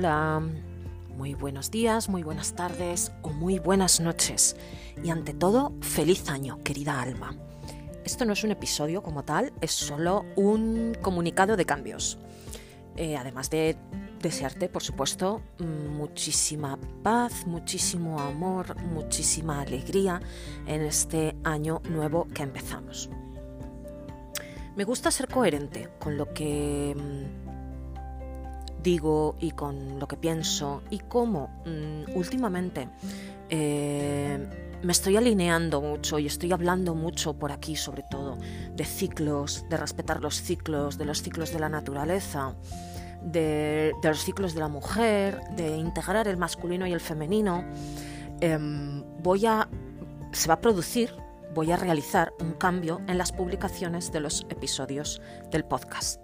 Hola, muy buenos días, muy buenas tardes o muy buenas noches. Y ante todo, feliz año, querida alma. Esto no es un episodio como tal, es solo un comunicado de cambios. Eh, además de desearte, por supuesto, muchísima paz, muchísimo amor, muchísima alegría en este año nuevo que empezamos. Me gusta ser coherente con lo que mm, digo y con lo que pienso y cómo mm, últimamente eh, me estoy alineando mucho y estoy hablando mucho por aquí sobre todo de ciclos, de respetar los ciclos, de los ciclos de la naturaleza, de, los ciclos de la mujer, de integrar el masculino y el femenino. Em, voy a, se va a producir voy a realizar un cambio en las publicaciones de los episodios del podcast.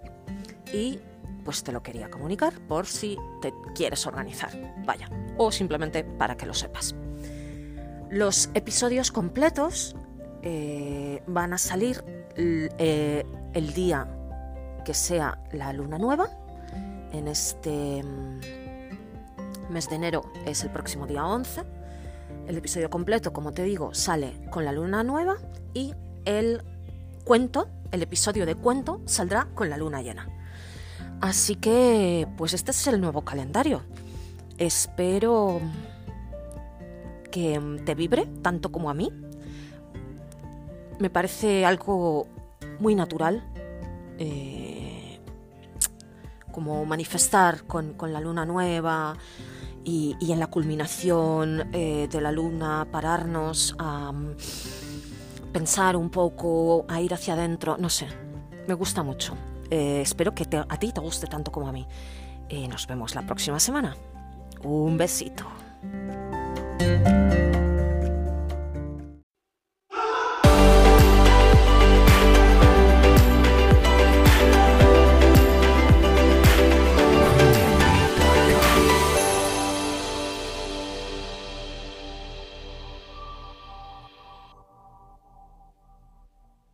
Y pues te lo quería comunicar por si te quieres organizar, vaya, o simplemente para que lo sepas. Los episodios completos eh, van a salir eh, el día que sea la luna nueva. En este mm, mes de enero es el próximo día 11 el episodio completo, como te digo, sale con la luna nueva y el cuento, el episodio de cuento, saldrá con la luna llena. Así que, pues este es el nuevo calendario. Espero que te vibre tanto como a mí. Me parece algo muy natural. Eh, como manifestar con, con la luna nueva, y, en la culminación eh, de la luna pararnos a mm, pensar un poco, a ir hacia adentro, no sé, me gusta mucho. Eh, espero que a ti te guste tanto como a mí. nos vemos la próxima semana. Un besito.